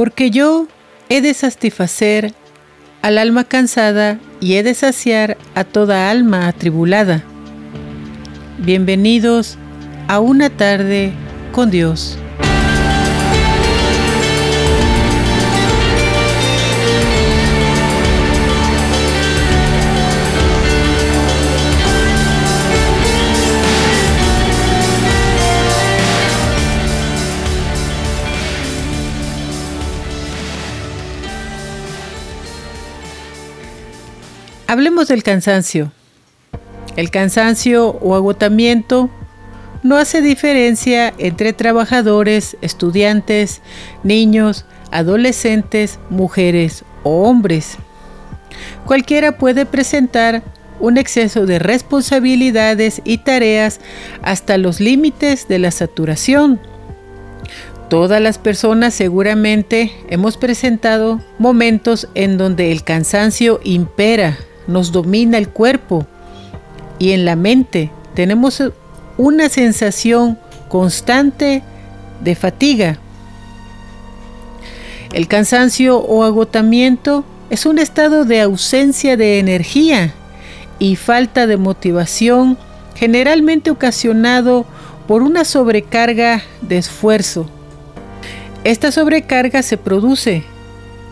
Porque yo he de satisfacer al alma cansada y he de saciar a toda alma atribulada. Bienvenidos a una tarde con Dios. Hablemos del cansancio. El cansancio o agotamiento no hace diferencia entre trabajadores, estudiantes, niños, adolescentes, mujeres o hombres. Cualquiera puede presentar un exceso de responsabilidades y tareas hasta los límites de la saturación. Todas las personas seguramente hemos presentado momentos en donde el cansancio impera nos domina el cuerpo y en la mente tenemos una sensación constante de fatiga. El cansancio o agotamiento es un estado de ausencia de energía y falta de motivación generalmente ocasionado por una sobrecarga de esfuerzo. Esta sobrecarga se produce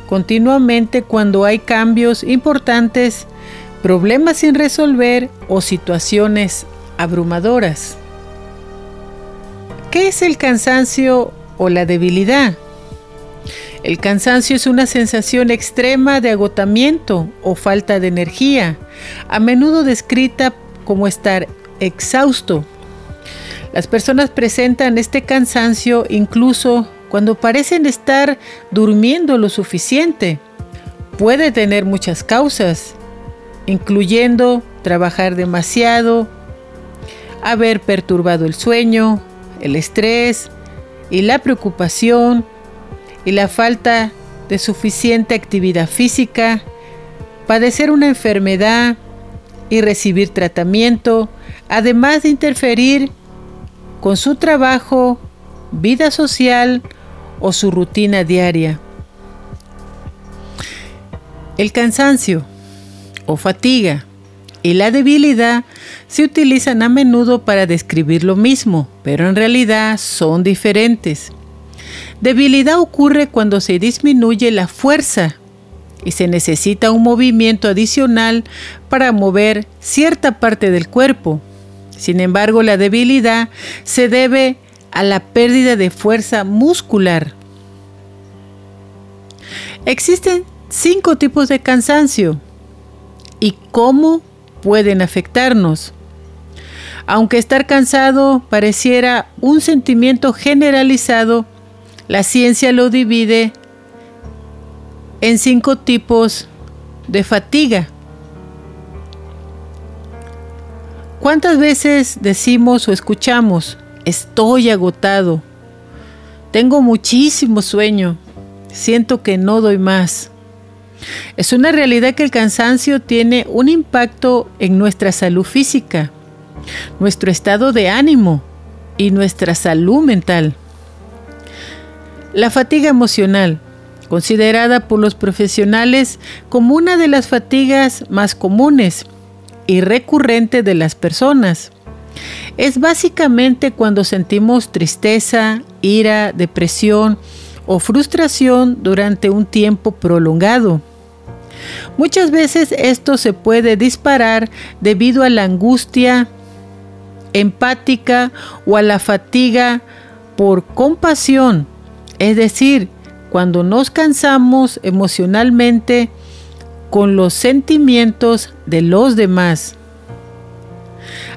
continuamente cuando hay cambios importantes problemas sin resolver o situaciones abrumadoras. ¿Qué es el cansancio o la debilidad? El cansancio es una sensación extrema de agotamiento o falta de energía, a menudo descrita como estar exhausto. Las personas presentan este cansancio incluso cuando parecen estar durmiendo lo suficiente. Puede tener muchas causas, incluyendo trabajar demasiado, haber perturbado el sueño, el estrés y la preocupación y la falta de suficiente actividad física, padecer una enfermedad y recibir tratamiento, además de interferir con su trabajo, vida social o su rutina diaria. El cansancio o fatiga y la debilidad se utilizan a menudo para describir lo mismo, pero en realidad son diferentes. Debilidad ocurre cuando se disminuye la fuerza y se necesita un movimiento adicional para mover cierta parte del cuerpo. Sin embargo, la debilidad se debe a la pérdida de fuerza muscular. Existen cinco tipos de cansancio y cómo pueden afectarnos. Aunque estar cansado pareciera un sentimiento generalizado, la ciencia lo divide en cinco tipos de fatiga. ¿Cuántas veces decimos o escuchamos, estoy agotado, tengo muchísimo sueño, siento que no doy más? Es una realidad que el cansancio tiene un impacto en nuestra salud física, nuestro estado de ánimo y nuestra salud mental. La fatiga emocional, considerada por los profesionales como una de las fatigas más comunes y recurrentes de las personas, es básicamente cuando sentimos tristeza, ira, depresión o frustración durante un tiempo prolongado. Muchas veces esto se puede disparar debido a la angustia empática o a la fatiga por compasión, es decir, cuando nos cansamos emocionalmente con los sentimientos de los demás,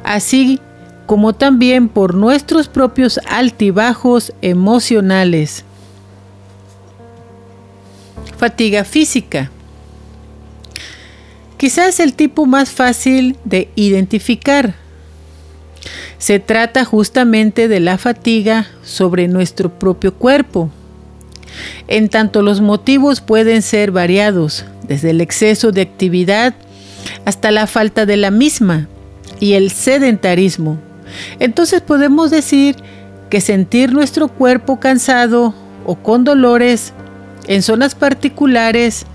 así como también por nuestros propios altibajos emocionales. Fatiga física. Quizás el tipo más fácil de identificar. Se trata justamente de la fatiga sobre nuestro propio cuerpo. En tanto los motivos pueden ser variados, desde el exceso de actividad hasta la falta de la misma y el sedentarismo. Entonces podemos decir que sentir nuestro cuerpo cansado o con dolores En zonas particulares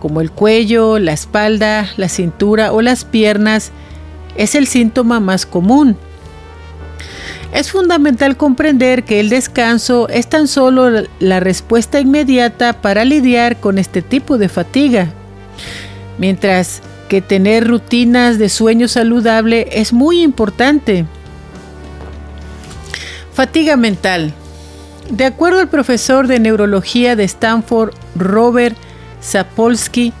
como el cuello, la espalda, la cintura o las piernas es el síntoma más común. Es fundamental comprender que el descanso es tan solo la respuesta inmediata para lidiar con este tipo de fatiga, mientras que tener rutinas de sueño saludable es muy importante. Fatiga mental. De acuerdo al profesor de neurología de Stanford, Robert Sapolsky,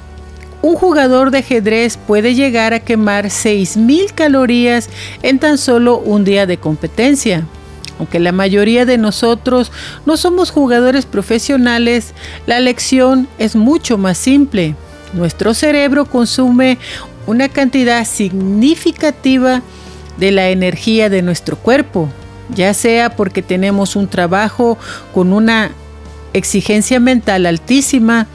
un jugador de ajedrez puede llegar a quemar 6.000 calorías en tan solo un día de competencia. Aunque la mayoría de nosotros no somos jugadores profesionales, la lección es mucho más simple. Nuestro cerebro consume una cantidad significativa de la energía de nuestro cuerpo, ya sea porque tenemos un trabajo con una exigencia mental altísima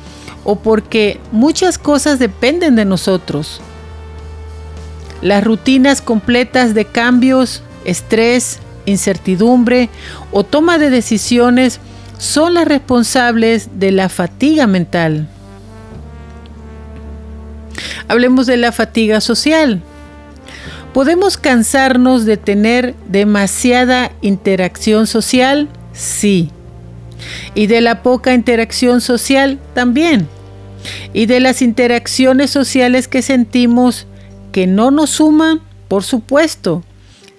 o porque muchas cosas dependen de nosotros. Las rutinas completas de cambios, estrés, incertidumbre o toma de decisiones son las responsables de la fatiga mental. Hablemos de la fatiga social. ¿Podemos cansarnos de tener demasiada interacción social? Sí. Y de la poca interacción social también. Y de las interacciones sociales que sentimos que no nos suman, por supuesto.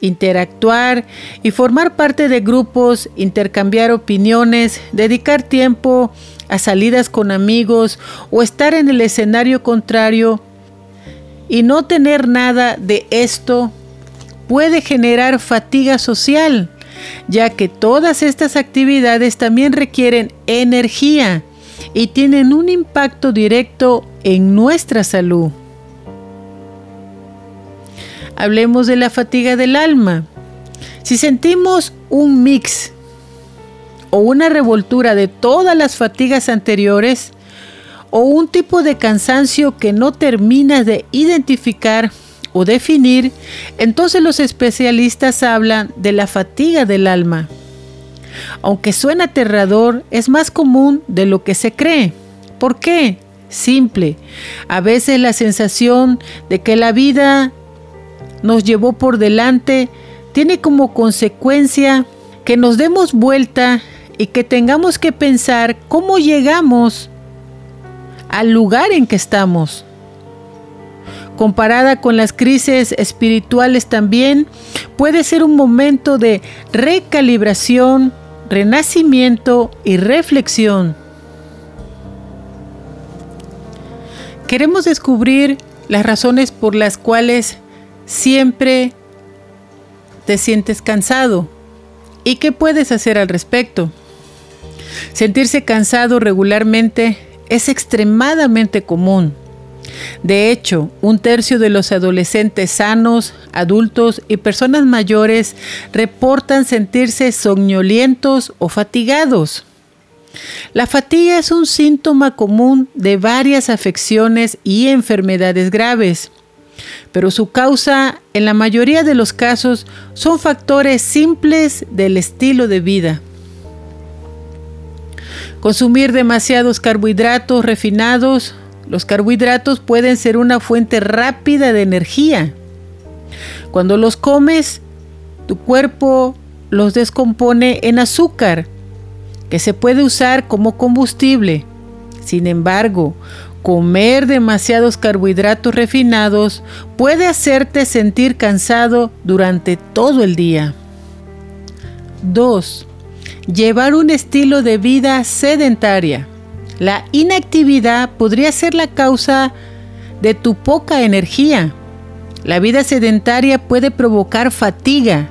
Interactuar y formar parte de grupos, intercambiar opiniones, dedicar tiempo a salidas con amigos o estar en el escenario contrario y no tener nada de esto puede generar fatiga social, ya que todas estas actividades también requieren energía y tienen un impacto directo en nuestra salud. Hablemos de la fatiga del alma. Si sentimos un mix o una revoltura de todas las fatigas anteriores, o un tipo de cansancio que no terminas de identificar o definir, entonces los especialistas hablan de la fatiga del alma. Aunque suena aterrador, es más común de lo que se cree. ¿Por qué? Simple. A veces la sensación de que la vida nos llevó por delante tiene como consecuencia que nos demos vuelta y que tengamos que pensar cómo llegamos al lugar en que estamos. Comparada con las crisis espirituales también, puede ser un momento de recalibración, renacimiento y reflexión. Queremos descubrir las razones por las cuales siempre te sientes cansado y qué puedes hacer al respecto. Sentirse cansado regularmente es extremadamente común. De hecho, un tercio de los adolescentes sanos, adultos y personas mayores reportan sentirse soñolientos o fatigados. La fatiga es un síntoma común de varias afecciones y enfermedades graves, pero su causa en la mayoría de los casos son factores simples del estilo de vida. Consumir demasiados carbohidratos refinados. Los carbohidratos pueden ser una fuente rápida de energía. Cuando los comes, tu cuerpo los descompone en azúcar, que se puede usar como combustible. Sin embargo, comer demasiados carbohidratos refinados puede hacerte sentir cansado durante todo el día. 2 llevar un estilo de vida sedentaria. La inactividad podría ser la causa de tu poca energía. La vida sedentaria puede provocar fatiga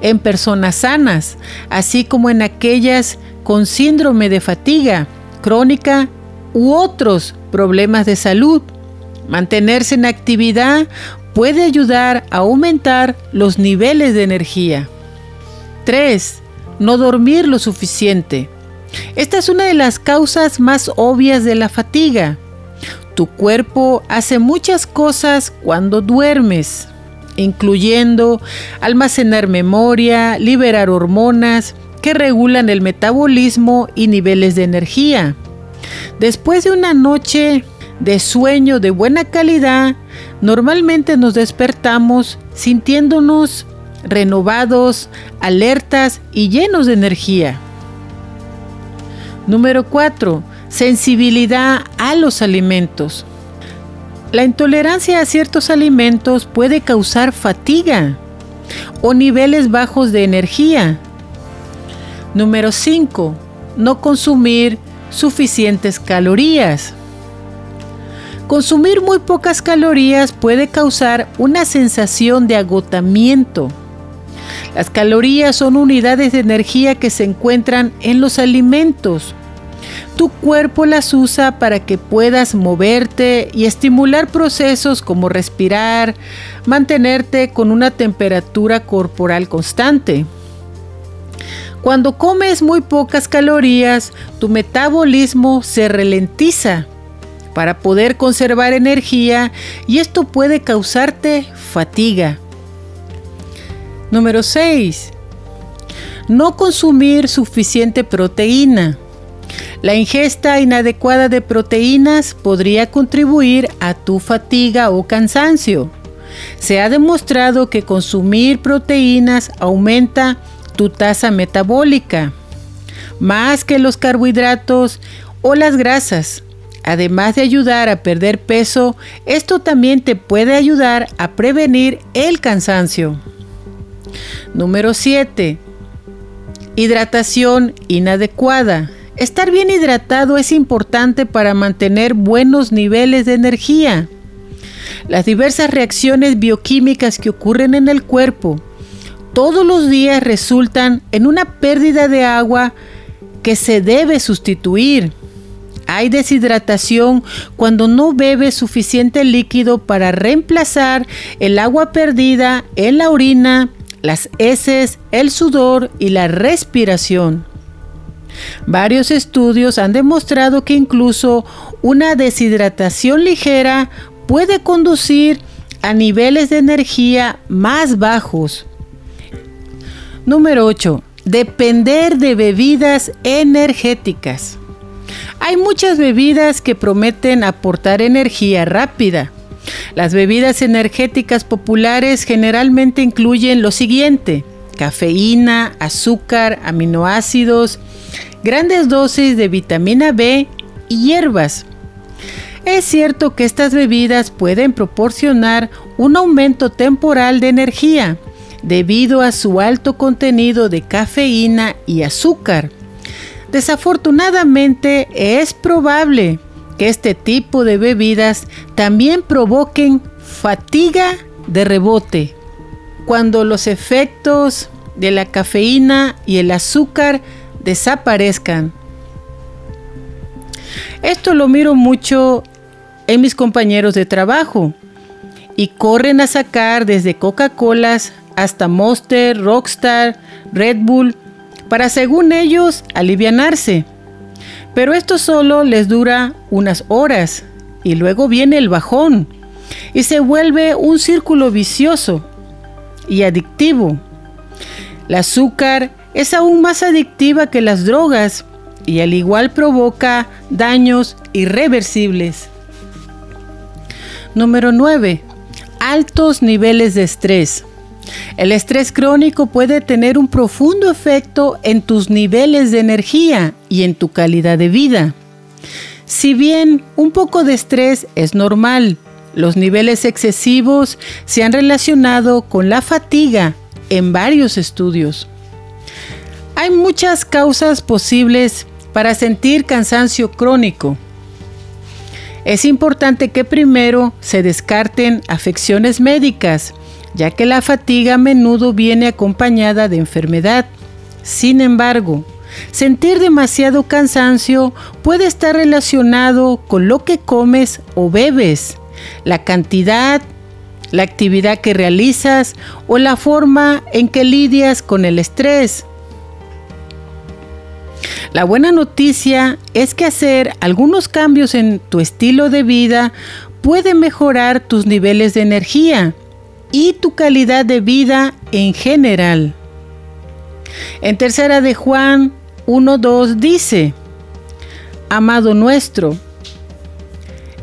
en personas sanas, así como en aquellas con síndrome de fatiga crónica u otros problemas de salud. Mantenerse en actividad puede ayudar a aumentar los niveles de energía. 3 no dormir lo suficiente. Esta es una de las causas más obvias de la fatiga. Tu cuerpo hace muchas cosas cuando duermes, incluyendo almacenar memoria, liberar hormonas que regulan el metabolismo y niveles de energía. Después de una noche de sueño de buena calidad, normalmente nos despertamos sintiéndonos renovados, alertas y llenos de energía. Número 4. Sensibilidad a los alimentos. La intolerancia a ciertos alimentos puede causar fatiga o niveles bajos de energía. Número 5. No consumir suficientes calorías. Consumir muy pocas calorías puede causar una sensación de agotamiento. Las calorías son unidades de energía que se encuentran en los alimentos. Tu cuerpo las usa para que puedas moverte y estimular procesos como respirar, mantenerte con una temperatura corporal constante. Cuando comes muy pocas calorías, tu metabolismo se ralentiza para poder conservar energía y esto puede causarte fatiga. Número 6. No consumir suficiente proteína. La ingesta inadecuada de proteínas podría contribuir a tu fatiga o cansancio. Se ha demostrado que consumir proteínas aumenta tu tasa metabólica, más que los carbohidratos o las grasas. Además de ayudar a perder peso, esto también te puede ayudar a prevenir el cansancio. Número 7. Hidratación inadecuada. Estar bien hidratado es importante para mantener buenos niveles de energía. Las diversas reacciones bioquímicas que ocurren en el cuerpo todos los días resultan en una pérdida de agua que se debe sustituir. Hay deshidratación cuando no bebe suficiente líquido para reemplazar el agua perdida en la orina, las heces, el sudor y la respiración. Varios estudios han demostrado que incluso una deshidratación ligera puede conducir a niveles de energía más bajos. Número 8. Depender de bebidas energéticas. Hay muchas bebidas que prometen aportar energía rápida. Las bebidas energéticas populares generalmente incluyen lo siguiente, cafeína, azúcar, aminoácidos, grandes dosis de vitamina B y hierbas. Es cierto que estas bebidas pueden proporcionar un aumento temporal de energía, debido a su alto contenido de cafeína y azúcar. Desafortunadamente es probable que este tipo de bebidas también provoquen fatiga de rebote, cuando los efectos de la cafeína y el azúcar desaparezcan. Esto lo miro mucho en mis compañeros de trabajo y corren a sacar desde Coca-Colas hasta Monster, Rockstar, Red Bull, para según ellos alivianarse. Pero esto solo les dura unas horas y luego viene el bajón y se vuelve un círculo vicioso y adictivo. El azúcar es aún más adictiva que las drogas y al igual provoca daños irreversibles. Número 9. Altos niveles de estrés. El estrés crónico puede tener un profundo efecto en tus niveles de energía y en tu calidad de vida. Si bien un poco de estrés es normal, los niveles excesivos se han relacionado con la fatiga en varios estudios. Hay muchas causas posibles para sentir cansancio crónico. Es importante que primero se descarten afecciones médicas ya que la fatiga a menudo viene acompañada de enfermedad. Sin embargo, sentir demasiado cansancio puede estar relacionado con lo que comes o bebes, la cantidad, la actividad que realizas o la forma en que lidias con el estrés. La buena noticia es que hacer algunos cambios en tu estilo de vida puede mejorar tus niveles de energía y tu calidad de vida en general. En tercera de Juan 1.2 dice, amado nuestro,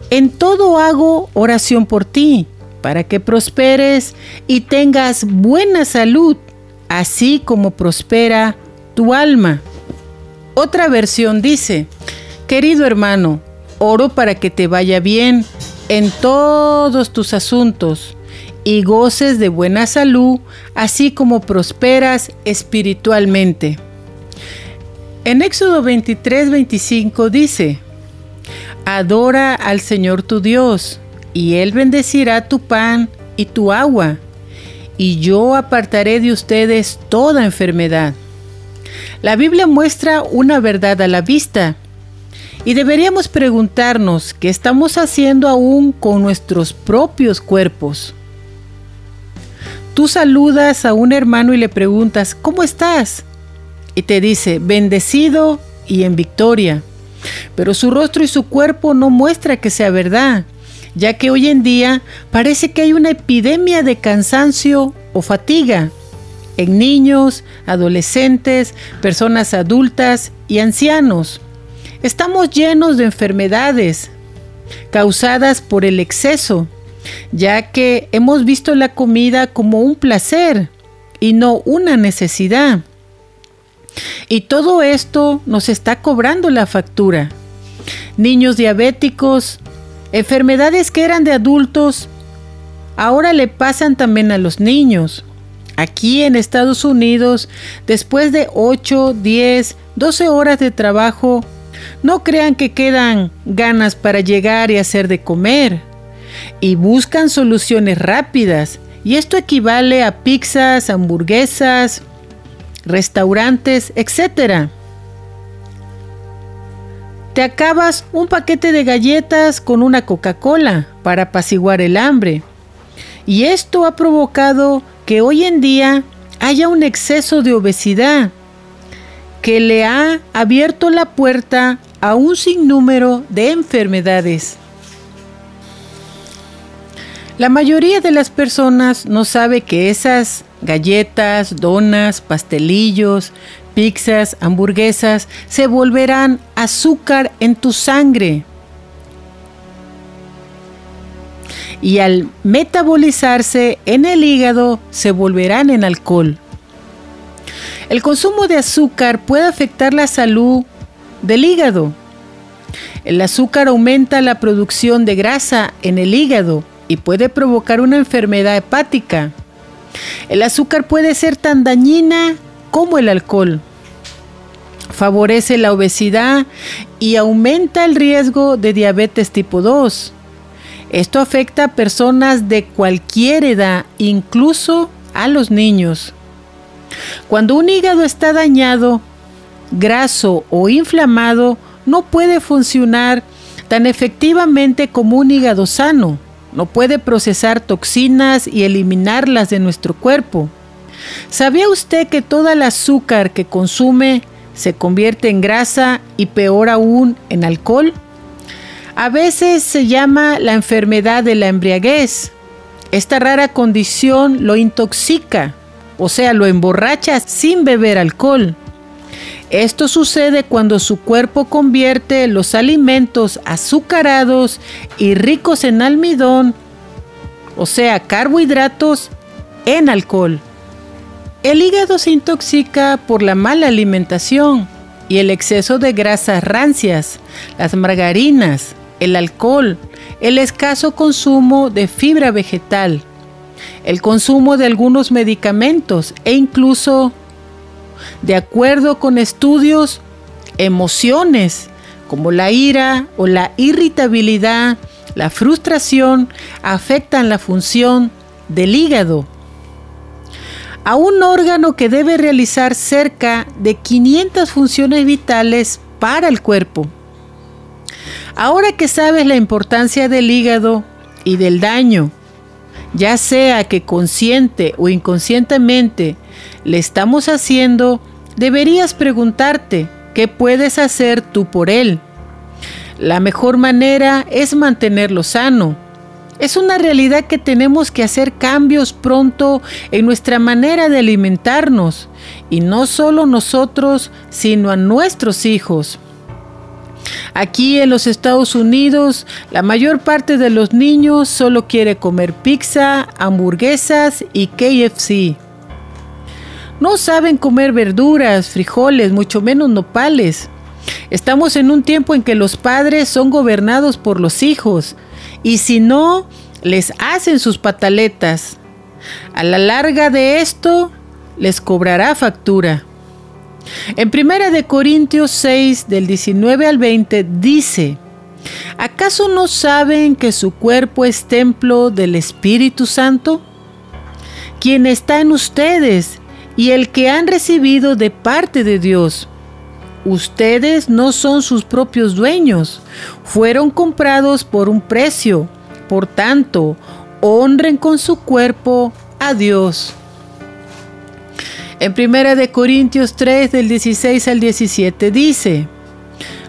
en todo hago oración por ti, para que prosperes y tengas buena salud, así como prospera tu alma. Otra versión dice, querido hermano, oro para que te vaya bien en todos tus asuntos y goces de buena salud, así como prosperas espiritualmente. En Éxodo 23, 25 dice, Adora al Señor tu Dios, y Él bendecirá tu pan y tu agua, y yo apartaré de ustedes toda enfermedad. La Biblia muestra una verdad a la vista, y deberíamos preguntarnos qué estamos haciendo aún con nuestros propios cuerpos. Tú saludas a un hermano y le preguntas, ¿cómo estás? Y te dice, bendecido y en victoria. Pero su rostro y su cuerpo no muestra que sea verdad, ya que hoy en día parece que hay una epidemia de cansancio o fatiga en niños, adolescentes, personas adultas y ancianos. Estamos llenos de enfermedades causadas por el exceso, ya que hemos visto la comida como un placer y no una necesidad. Y todo esto nos está cobrando la factura. Niños diabéticos, enfermedades que eran de adultos, ahora le pasan también a los niños. Aquí en Estados Unidos, después de 8, 10, 12 horas de trabajo, no crean que quedan ganas para llegar y hacer de comer. Y buscan soluciones rápidas. Y esto equivale a pizzas, hamburguesas, restaurantes, etc. Te acabas un paquete de galletas con una Coca-Cola para apaciguar el hambre. Y esto ha provocado que hoy en día haya un exceso de obesidad que le ha abierto la puerta a un sinnúmero de enfermedades. La mayoría de las personas no sabe que esas galletas, donas, pastelillos, pizzas, hamburguesas se volverán azúcar en tu sangre. Y al metabolizarse en el hígado se volverán en alcohol. El consumo de azúcar puede afectar la salud del hígado. El azúcar aumenta la producción de grasa en el hígado y puede provocar una enfermedad hepática. El azúcar puede ser tan dañina como el alcohol. Favorece la obesidad y aumenta el riesgo de diabetes tipo 2. Esto afecta a personas de cualquier edad, incluso a los niños. Cuando un hígado está dañado, graso o inflamado, no puede funcionar tan efectivamente como un hígado sano. No puede procesar toxinas y eliminarlas de nuestro cuerpo. ¿Sabía usted que toda el azúcar que consume se convierte en grasa y peor aún en alcohol? A veces se llama la enfermedad de la embriaguez. Esta rara condición lo intoxica, o sea, lo emborracha sin beber alcohol. Esto sucede cuando su cuerpo convierte los alimentos azucarados y ricos en almidón, o sea, carbohidratos, en alcohol. El hígado se intoxica por la mala alimentación y el exceso de grasas rancias, las margarinas, el alcohol, el escaso consumo de fibra vegetal, el consumo de algunos medicamentos e incluso de acuerdo con estudios, emociones como la ira o la irritabilidad, la frustración, afectan la función del hígado. A un órgano que debe realizar cerca de 500 funciones vitales para el cuerpo. Ahora que sabes la importancia del hígado y del daño ya sea que consciente o inconscientemente le estamos haciendo, deberías preguntarte qué puedes hacer tú por él. La mejor manera es mantenerlo sano. Es una realidad que tenemos que hacer cambios pronto en nuestra manera de alimentarnos, y no solo nosotros, sino a nuestros hijos. Aquí en los Estados Unidos, la mayor parte de los niños solo quiere comer pizza, hamburguesas y KFC. No saben comer verduras, frijoles, mucho menos nopales. Estamos en un tiempo en que los padres son gobernados por los hijos y si no, les hacen sus pataletas. A la larga de esto, les cobrará factura. En Primera de Corintios 6 del 19 al 20 dice: ¿Acaso no saben que su cuerpo es templo del Espíritu Santo? Quien está en ustedes y el que han recibido de parte de Dios. Ustedes no son sus propios dueños, fueron comprados por un precio. Por tanto, honren con su cuerpo a Dios. En Primera de Corintios 3 del 16 al 17 dice: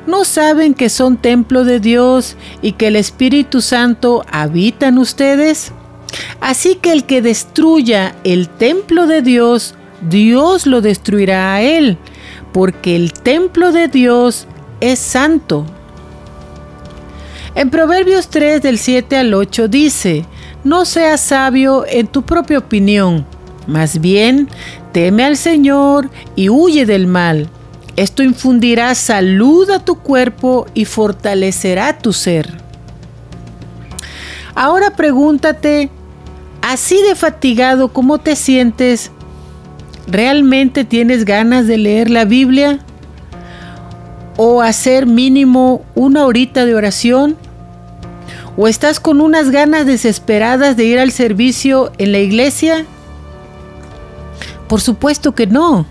¿No saben que son templo de Dios y que el Espíritu Santo habita en ustedes? Así que el que destruya el templo de Dios, Dios lo destruirá a él, porque el templo de Dios es santo. En Proverbios 3 del 7 al 8 dice, no seas sabio en tu propia opinión, más bien teme al Señor y huye del mal. Esto infundirá salud a tu cuerpo y fortalecerá tu ser. Ahora pregúntate, así de fatigado como te sientes, ¿realmente tienes ganas de leer la Biblia? ¿O hacer mínimo una horita de oración? ¿O estás con unas ganas desesperadas de ir al servicio en la iglesia? Por supuesto que no.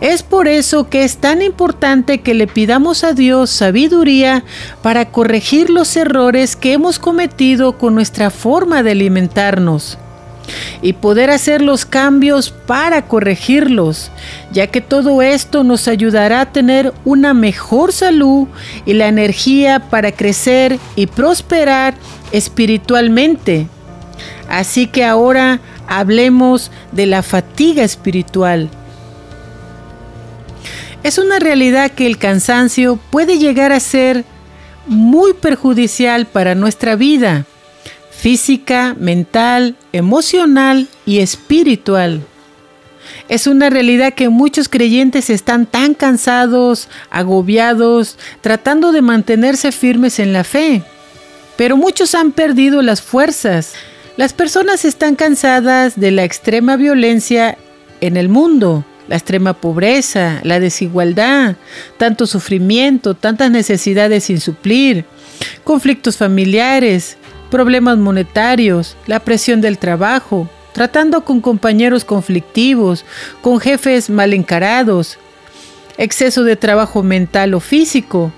Es por eso que es tan importante que le pidamos a Dios sabiduría para corregir los errores que hemos cometido con nuestra forma de alimentarnos y poder hacer los cambios para corregirlos, ya que todo esto nos ayudará a tener una mejor salud y la energía para crecer y prosperar espiritualmente. Así que ahora hablemos de la fatiga espiritual. Es una realidad que el cansancio puede llegar a ser muy perjudicial para nuestra vida física, mental, emocional y espiritual. Es una realidad que muchos creyentes están tan cansados, agobiados, tratando de mantenerse firmes en la fe. Pero muchos han perdido las fuerzas. Las personas están cansadas de la extrema violencia en el mundo, la extrema pobreza, la desigualdad, tanto sufrimiento, tantas necesidades sin suplir, conflictos familiares, problemas monetarios, la presión del trabajo, tratando con compañeros conflictivos, con jefes mal encarados, exceso de trabajo mental o físico.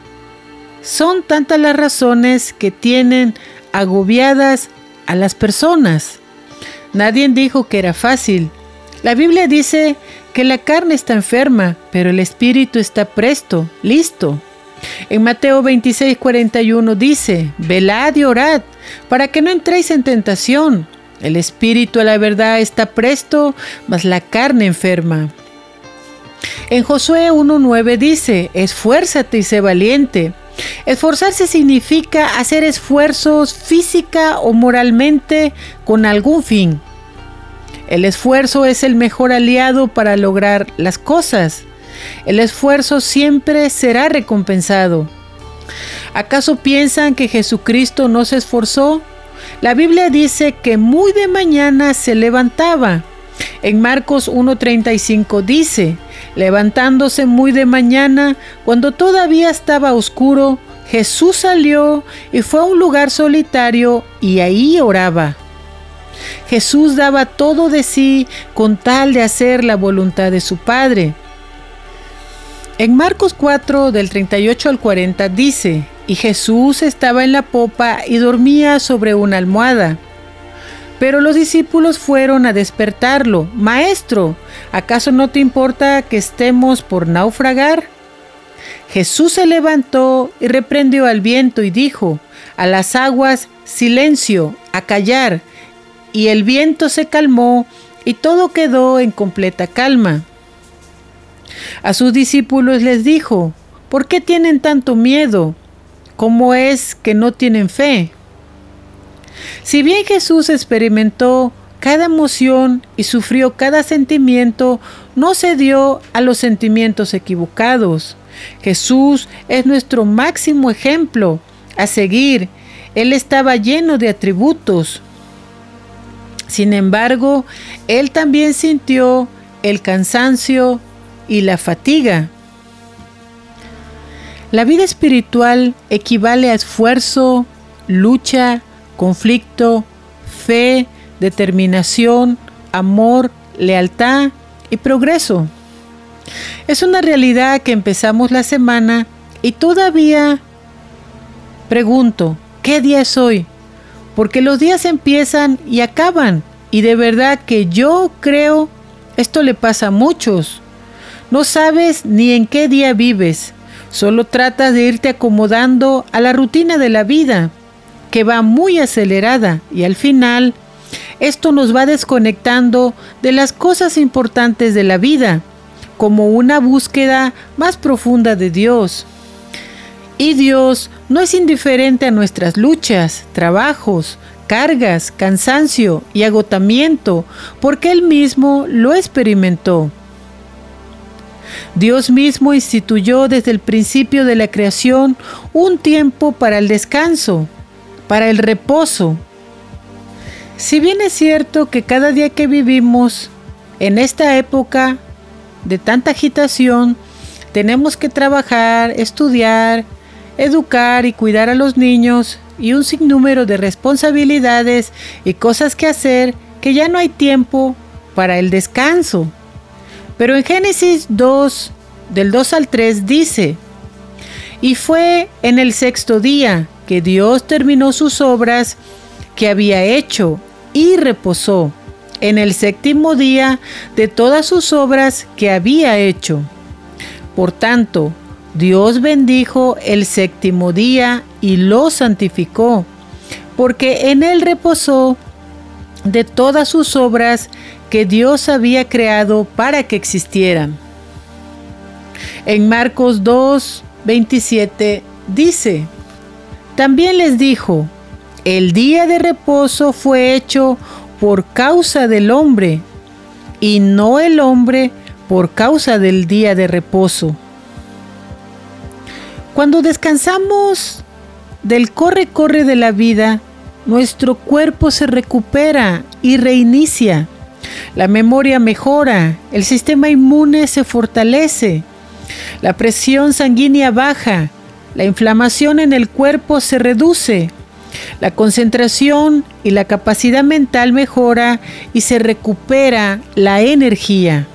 Son tantas las razones que tienen agobiadas a las personas. Nadie dijo que era fácil. La Biblia dice que la carne está enferma, pero el espíritu está presto, listo. En Mateo 26, 41 dice, velad y orad para que no entréis en tentación. El espíritu a la verdad está presto, mas la carne enferma. En Josué 1.9 dice, esfuérzate y sé valiente. Esforzarse significa hacer esfuerzos física o moralmente con algún fin. El esfuerzo es el mejor aliado para lograr las cosas. El esfuerzo siempre será recompensado. ¿Acaso piensan que Jesucristo no se esforzó? La Biblia dice que muy de mañana se levantaba. En Marcos 1.35 dice, levantándose muy de mañana, cuando todavía estaba oscuro, Jesús salió y fue a un lugar solitario y ahí oraba. Jesús daba todo de sí con tal de hacer la voluntad de su Padre. En Marcos 4 del 38 al 40 dice, y Jesús estaba en la popa y dormía sobre una almohada. Pero los discípulos fueron a despertarlo. Maestro, ¿acaso no te importa que estemos por naufragar? Jesús se levantó y reprendió al viento y dijo, a las aguas, silencio, a callar. Y el viento se calmó y todo quedó en completa calma. A sus discípulos les dijo, ¿Por qué tienen tanto miedo? ¿Cómo es que no tienen fe? Si bien Jesús experimentó cada emoción y sufrió cada sentimiento, no se dio a los sentimientos equivocados. Jesús es nuestro máximo ejemplo a seguir. Él estaba lleno de atributos. Sin embargo, él también sintió el cansancio y la fatiga. La vida espiritual equivale a esfuerzo, lucha, conflicto, fe, determinación, amor, lealtad y progreso. Es una realidad que empezamos la semana y todavía pregunto, ¿qué día es hoy? Porque los días empiezan y acaban y de verdad que yo creo esto le pasa a muchos. No sabes ni en qué día vives, solo tratas de irte acomodando a la rutina de la vida, que va muy acelerada y al final esto nos va desconectando de las cosas importantes de la vida, como una búsqueda más profunda de Dios. Y Dios no es indiferente a nuestras luchas, trabajos, cargas, cansancio y agotamiento, porque Él mismo lo experimentó. Dios mismo instituyó desde el principio de la creación un tiempo para el descanso, para el reposo. Si bien es cierto que cada día que vivimos en esta época de tanta agitación, tenemos que trabajar, estudiar, educar y cuidar a los niños y un sinnúmero de responsabilidades y cosas que hacer que ya no hay tiempo para el descanso. Pero en Génesis 2, del 2 al 3 dice, y fue en el sexto día que Dios terminó sus obras que había hecho y reposó en el séptimo día de todas sus obras que había hecho. Por tanto, Dios bendijo el séptimo día y lo santificó, porque en él reposó de todas sus obras que Dios había creado para que existieran. En Marcos 2, 27 dice, también les dijo, el día de reposo fue hecho por causa del hombre y no el hombre por causa del día de reposo. Cuando descansamos del corre-corre de la vida, nuestro cuerpo se recupera y reinicia. La memoria mejora, el sistema inmune se fortalece, la presión sanguínea baja, la inflamación en el cuerpo se reduce, la concentración y la capacidad mental mejora y se recupera la energía.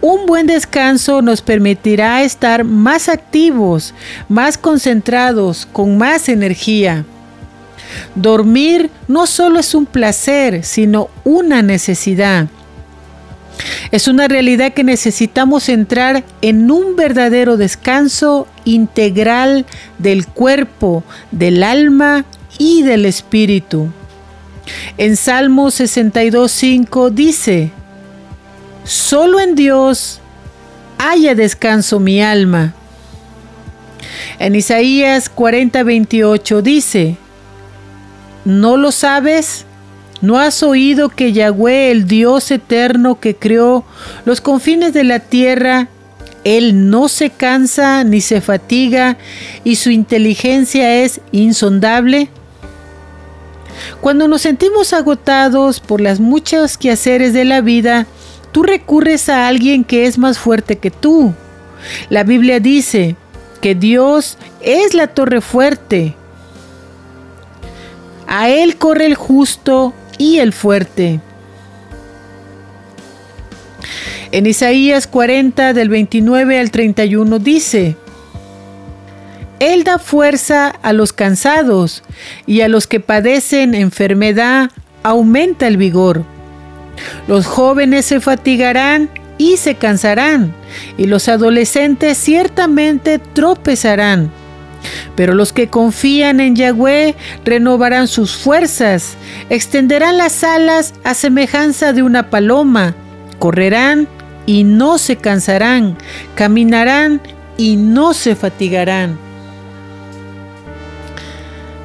Un buen descanso nos permitirá estar más activos, más concentrados, con más energía. Dormir no solo es un placer, sino una necesidad. Es una realidad que necesitamos entrar en un verdadero descanso integral del cuerpo, del alma y del espíritu. En Salmo 62.5 dice, Solo en Dios haya descanso mi alma. En Isaías 40:28 dice, ¿no lo sabes? ¿No has oído que Yahweh, el Dios eterno que creó los confines de la tierra, Él no se cansa ni se fatiga y su inteligencia es insondable? Cuando nos sentimos agotados por las muchos quehaceres de la vida, tú recurres a alguien que es más fuerte que tú. La Biblia dice que Dios es la torre fuerte. A Él corre el justo y el fuerte. En Isaías 40 del 29 al 31 dice, Él da fuerza a los cansados y a los que padecen enfermedad aumenta el vigor. Los jóvenes se fatigarán y se cansarán, y los adolescentes ciertamente tropezarán. Pero los que confían en Yahweh renovarán sus fuerzas, extenderán las alas a semejanza de una paloma, correrán y no se cansarán, caminarán y no se fatigarán.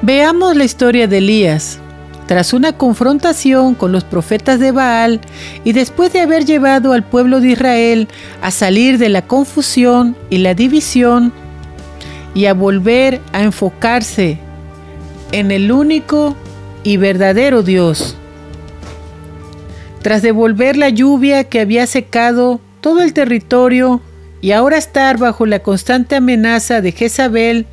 Veamos la historia de Elías. Tras una confrontación con los profetas de Baal y después de haber llevado al pueblo de Israel a salir de la confusión y la división y a volver a enfocarse en el único y verdadero Dios. Tras devolver la lluvia que había secado todo el territorio y ahora estar bajo la constante amenaza de Jezabel,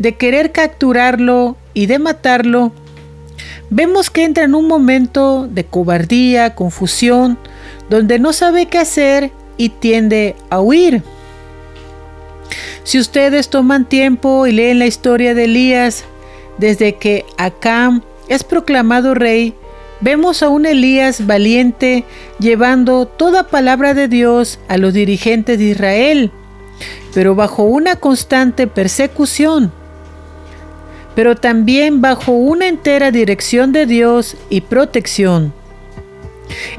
de querer capturarlo y de matarlo, vemos que entra en un momento de cobardía, confusión, donde no sabe qué hacer y tiende a huir. Si ustedes toman tiempo y leen la historia de Elías, desde que Acam es proclamado rey, vemos a un Elías valiente llevando toda palabra de Dios a los dirigentes de Israel, pero bajo una constante persecución, pero también bajo una entera dirección de Dios y protección.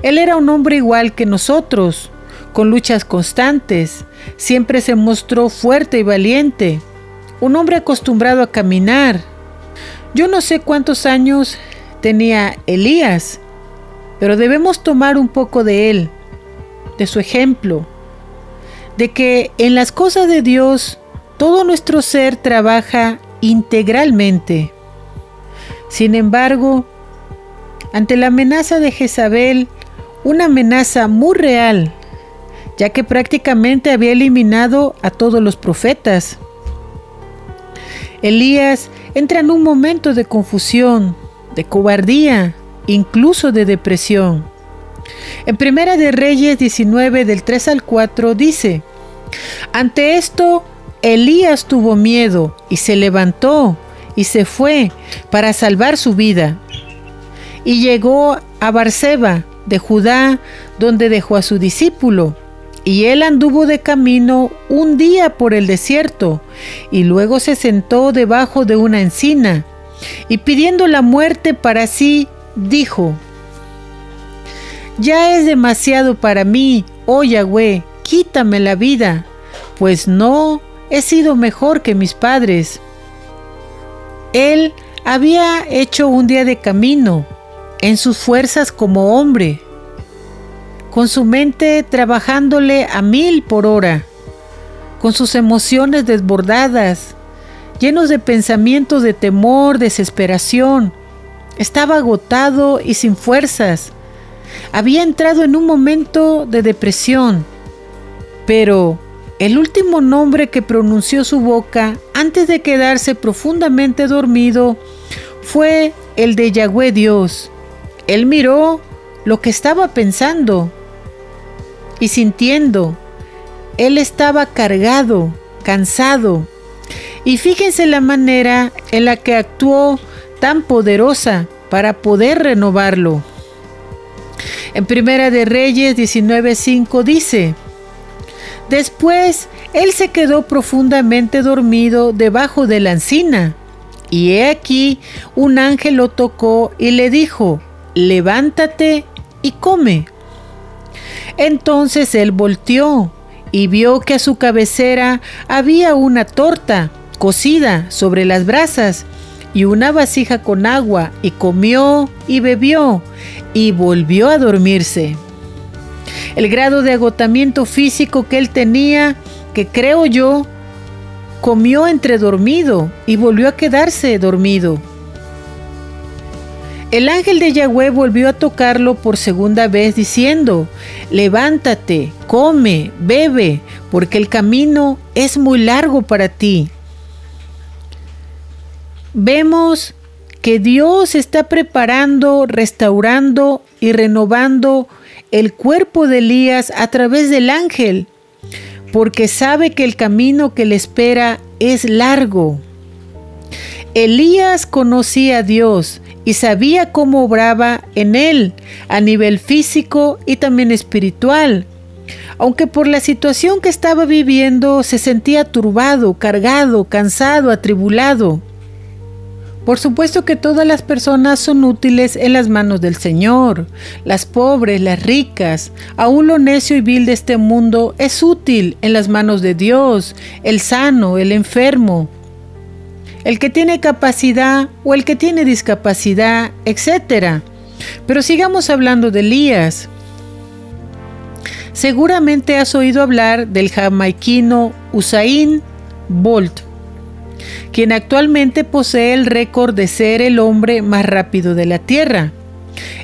Él era un hombre igual que nosotros, con luchas constantes, siempre se mostró fuerte y valiente, un hombre acostumbrado a caminar. Yo no sé cuántos años tenía Elías, pero debemos tomar un poco de él, de su ejemplo, de que en las cosas de Dios todo nuestro ser trabaja integralmente. Sin embargo, ante la amenaza de Jezabel, una amenaza muy real, ya que prácticamente había eliminado a todos los profetas. Elías entra en un momento de confusión, de cobardía, incluso de depresión. En Primera de Reyes 19 del 3 al 4 dice, ante esto Elías tuvo miedo y se levantó y se fue para salvar su vida. Y llegó a Barseba de Judá, donde dejó a su discípulo. Y él anduvo de camino un día por el desierto, y luego se sentó debajo de una encina, y pidiendo la muerte para sí, dijo, Ya es demasiado para mí, oh Yahweh, quítame la vida, pues no he sido mejor que mis padres. Él había hecho un día de camino, en sus fuerzas como hombre, con su mente trabajándole a mil por hora, con sus emociones desbordadas, llenos de pensamientos de temor, desesperación. Estaba agotado y sin fuerzas. Había entrado en un momento de depresión. Pero el último nombre que pronunció su boca antes de quedarse profundamente dormido fue el de Yahweh Dios. Él miró lo que estaba pensando y sintiendo. Él estaba cargado, cansado, y fíjense la manera en la que actuó tan poderosa para poder renovarlo. En Primera de Reyes 19:5 dice: Después él se quedó profundamente dormido debajo de la encina, y he aquí un ángel lo tocó y le dijo: Levántate y come. Entonces él volteó y vio que a su cabecera había una torta cocida sobre las brasas y una vasija con agua, y comió y bebió, y volvió a dormirse. El grado de agotamiento físico que él tenía, que creo yo, comió entre dormido y volvió a quedarse dormido. El ángel de Yahweh volvió a tocarlo por segunda vez diciendo, levántate, come, bebe, porque el camino es muy largo para ti vemos que Dios está preparando, restaurando y renovando el cuerpo de Elías a través del ángel, porque sabe que el camino que le espera es largo. Elías conocía a Dios y sabía cómo obraba en él a nivel físico y también espiritual. Aunque por la situación que estaba viviendo se sentía turbado, cargado, cansado, atribulado Por supuesto que todas las personas son útiles en las manos del Señor. Las pobres, las ricas, aún lo necio y vil de este mundo es útil en las manos de Dios, el sano, el enfermo, el que tiene capacidad o el que tiene discapacidad, etc. Pero sigamos hablando de Elías. Seguramente has oído hablar del jamaiquino Usain Bolt quien actualmente posee el récord de ser el hombre más rápido de la Tierra,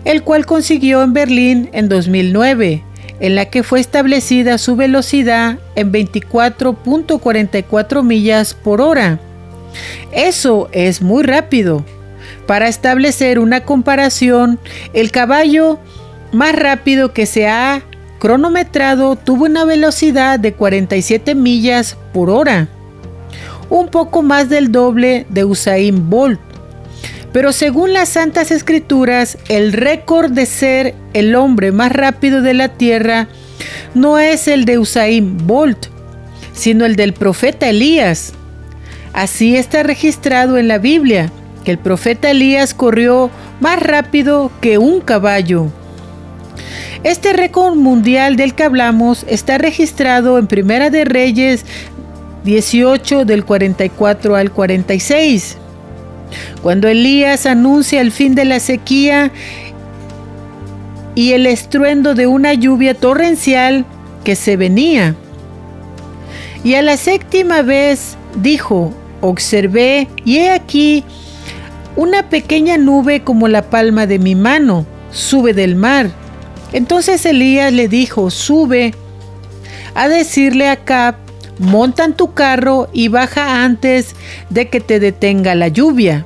el cual consiguió en Berlín en 2009, en la que fue establecida su velocidad en 24.44 millas por hora. Eso es muy rápido. Para establecer una comparación, el caballo más rápido que se ha cronometrado tuvo una velocidad de 47 millas por hora un poco más del doble de Usain Bolt. Pero según las Santas Escrituras, el récord de ser el hombre más rápido de la tierra no es el de Usain Bolt, sino el del profeta Elías. Así está registrado en la Biblia, que el profeta Elías corrió más rápido que un caballo. Este récord mundial del que hablamos está registrado en Primera de Reyes 18 del 44 al 46. Cuando Elías anuncia el fin de la sequía y el estruendo de una lluvia torrencial que se venía. Y a la séptima vez dijo, observé y he aquí una pequeña nube como la palma de mi mano, sube del mar. Entonces Elías le dijo, sube a decirle a Cap monta en tu carro y baja antes de que te detenga la lluvia.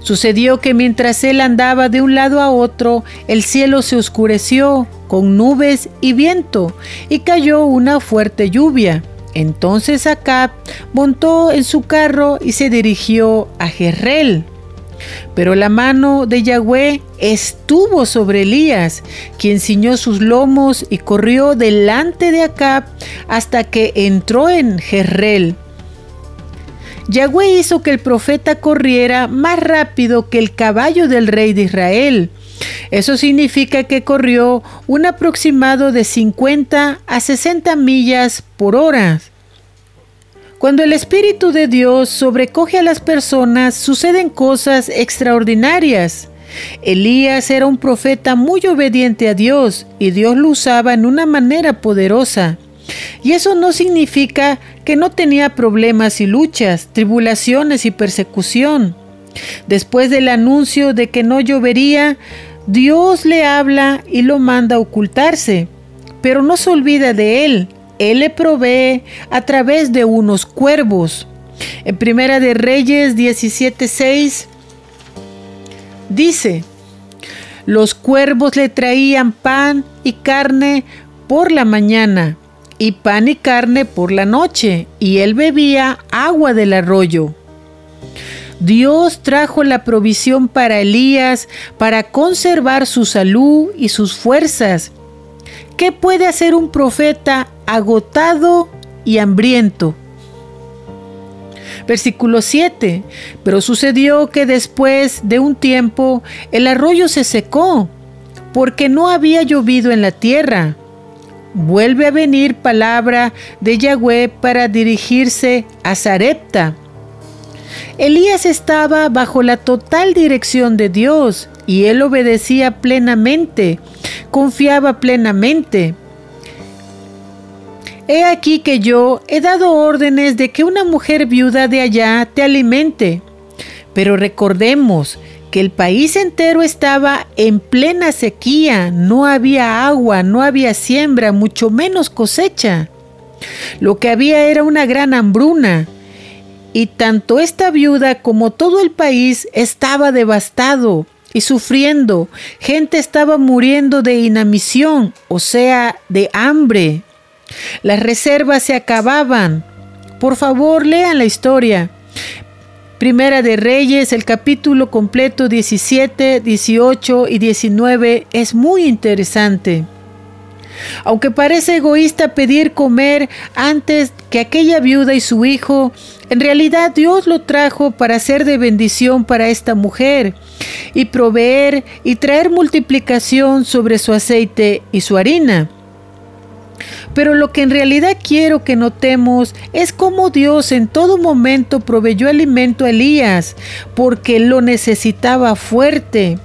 Sucedió que mientras él andaba de un lado a otro, el cielo se oscureció con nubes y viento, y cayó una fuerte lluvia. Entonces Acab montó en su carro y se dirigió a Jezreel. Pero la mano de Yahweh estuvo sobre Elías, quien ciñó sus lomos y corrió delante de Acab hasta que entró en Jezreel. Yahweh hizo que el profeta corriera más rápido que el caballo del rey de Israel. Eso significa que corrió un aproximado de 50 a 60 millas por hora. Cuando el Espíritu de Dios sobrecoge a las personas, suceden cosas extraordinarias. Elías era un profeta muy obediente a Dios y Dios lo usaba en una manera poderosa. Y eso no significa que no tenía problemas y luchas, tribulaciones y persecución. Después del anuncio de que no llovería, Dios le habla y lo manda a ocultarse, pero no se olvida de él. Él le provee a través de unos cuervos. En Primera de Reyes 17:6 dice: Los cuervos le traían pan y carne por la mañana y pan y carne por la noche, y él bebía agua del arroyo. Dios trajo la provisión para Elías para conservar su salud y sus fuerzas. ¿Qué puede hacer un profeta agotado y hambriento. Versículo 7. Pero sucedió que después de un tiempo el arroyo se secó, porque no había llovido en la tierra. Vuelve a venir palabra de Yahweh para dirigirse a Zarepta. Elías estaba bajo la total dirección de Dios y él obedecía plenamente, confiaba plenamente. He aquí que yo he dado órdenes de que una mujer viuda de allá te alimente. Pero recordemos que el país entero estaba en plena sequía, no había agua, no había siembra, mucho menos cosecha. Lo que había era una gran hambruna, y tanto esta viuda como todo el país estaba devastado y sufriendo. Gente estaba muriendo de inamisión, o sea, de hambre. Las reservas se acababan. Por favor, lean la historia. Primera de Reyes, el capítulo completo 17, 18 y 19 es muy interesante. Aunque parece egoísta pedir comer antes que aquella viuda y su hijo, en realidad Dios lo trajo para ser de bendición para esta mujer y proveer y traer multiplicación sobre su aceite y su harina. Pero lo que en realidad quiero que notemos es cómo Dios en todo momento proveyó alimento a Elías, porque lo necesitaba fuerte.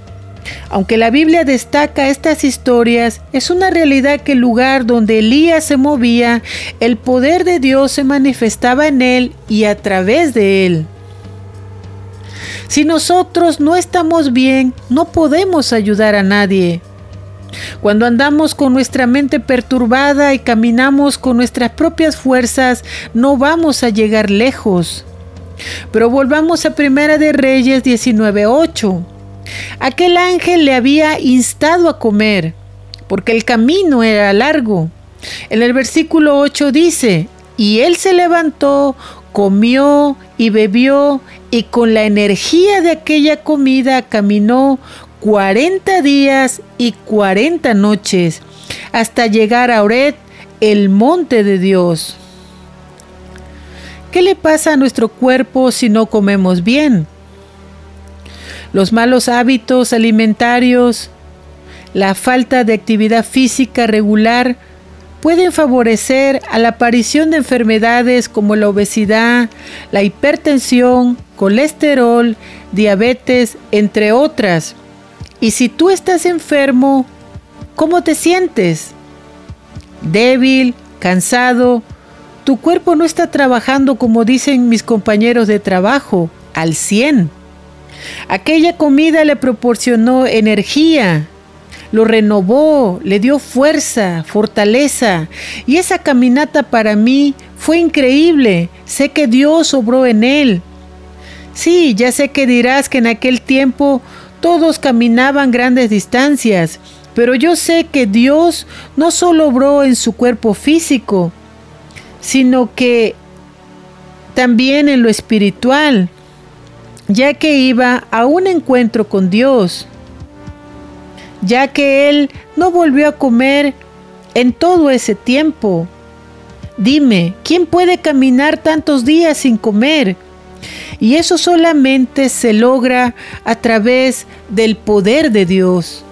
Aunque la Biblia destaca estas historias, es una realidad que el lugar donde Elías se movía, el poder de Dios se manifestaba en él y a través de él. Si nosotros no estamos bien, no podemos ayudar a nadie. Cuando andamos con nuestra mente perturbada y caminamos con nuestras propias fuerzas, no vamos a llegar lejos. Pero volvamos a Primera de Reyes 19:8. Aquel ángel le había instado a comer, porque el camino era largo. En el versículo 8 dice, y él se levantó, comió y bebió, y con la energía de aquella comida caminó 40 días y 40 noches hasta llegar a Ored, el monte de Dios. ¿Qué le pasa a nuestro cuerpo si no comemos bien? Los malos hábitos alimentarios, la falta de actividad física regular pueden favorecer a la aparición de enfermedades como la obesidad, la hipertensión, colesterol, diabetes, entre otras. Y si tú estás enfermo, ¿cómo te sientes? Débil, cansado, tu cuerpo no está trabajando como dicen mis compañeros de trabajo, al 100. Aquella comida le proporcionó energía, lo renovó, le dio fuerza, fortaleza. Y esa caminata para mí fue increíble. Sé que Dios obró en él. Sí, ya sé que dirás que en aquel tiempo todos caminaban grandes distancias, pero yo sé que Dios no solo obró en su cuerpo físico, sino que también en lo espiritual ya que iba a un encuentro con Dios, ya que él no volvió a comer en todo ese tiempo. Dime, ¿quién puede caminar tantos días sin comer? Y eso solamente se logra a través del poder de Dios.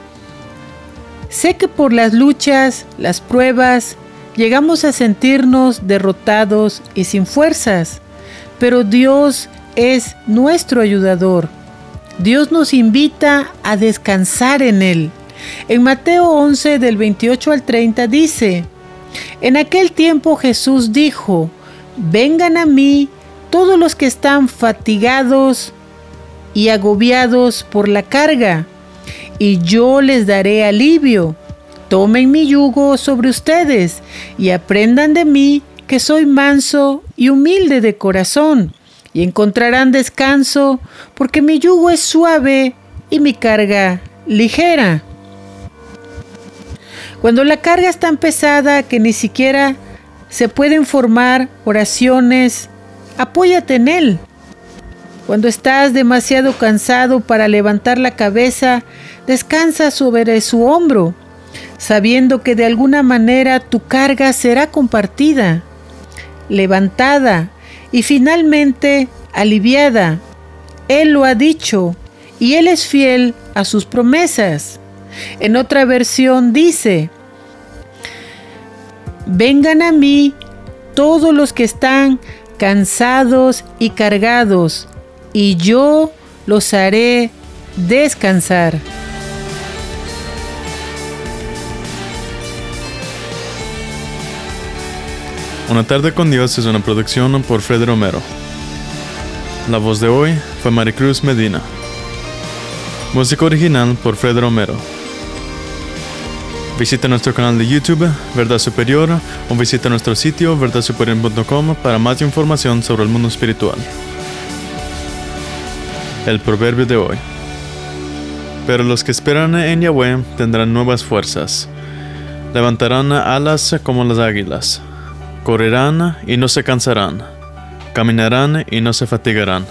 Sé que por las luchas, las pruebas, llegamos a sentirnos derrotados y sin fuerzas, pero Dios es nuestro ayudador. Dios nos invita a descansar en Él. En Mateo 11 del 28 al 30 dice, En aquel tiempo Jesús dijo, Vengan a mí todos los que están fatigados y agobiados por la carga, y yo les daré alivio. Tomen mi yugo sobre ustedes y aprendan de mí que soy manso y humilde de corazón y encontrarán descanso, porque mi yugo es suave y mi carga ligera. Cuando la carga es tan pesada que ni siquiera se pueden formar oraciones, apóyate en él. Cuando estás demasiado cansado para levantar la cabeza, descansa sobre su hombro, sabiendo que de alguna manera tu carga será compartida, levantada y finalmente aliviada. Él lo ha dicho y Él es fiel a sus promesas. En otra versión dice, vengan a mí todos los que están cansados y cargados, y yo los haré descansar. Una tarde con Dios es una producción por Fred Romero. La voz de hoy fue Maricruz Medina. Música original por Fred Romero. Visita nuestro canal de YouTube, Verdad Superior, o visita nuestro sitio verdadsuperior.com para más información sobre el mundo espiritual. El proverbio de hoy. Pero los que esperan en Yahweh tendrán nuevas fuerzas. Levantarán alas como las águilas correrán y no se cansarán, caminarán y no se fatigarán.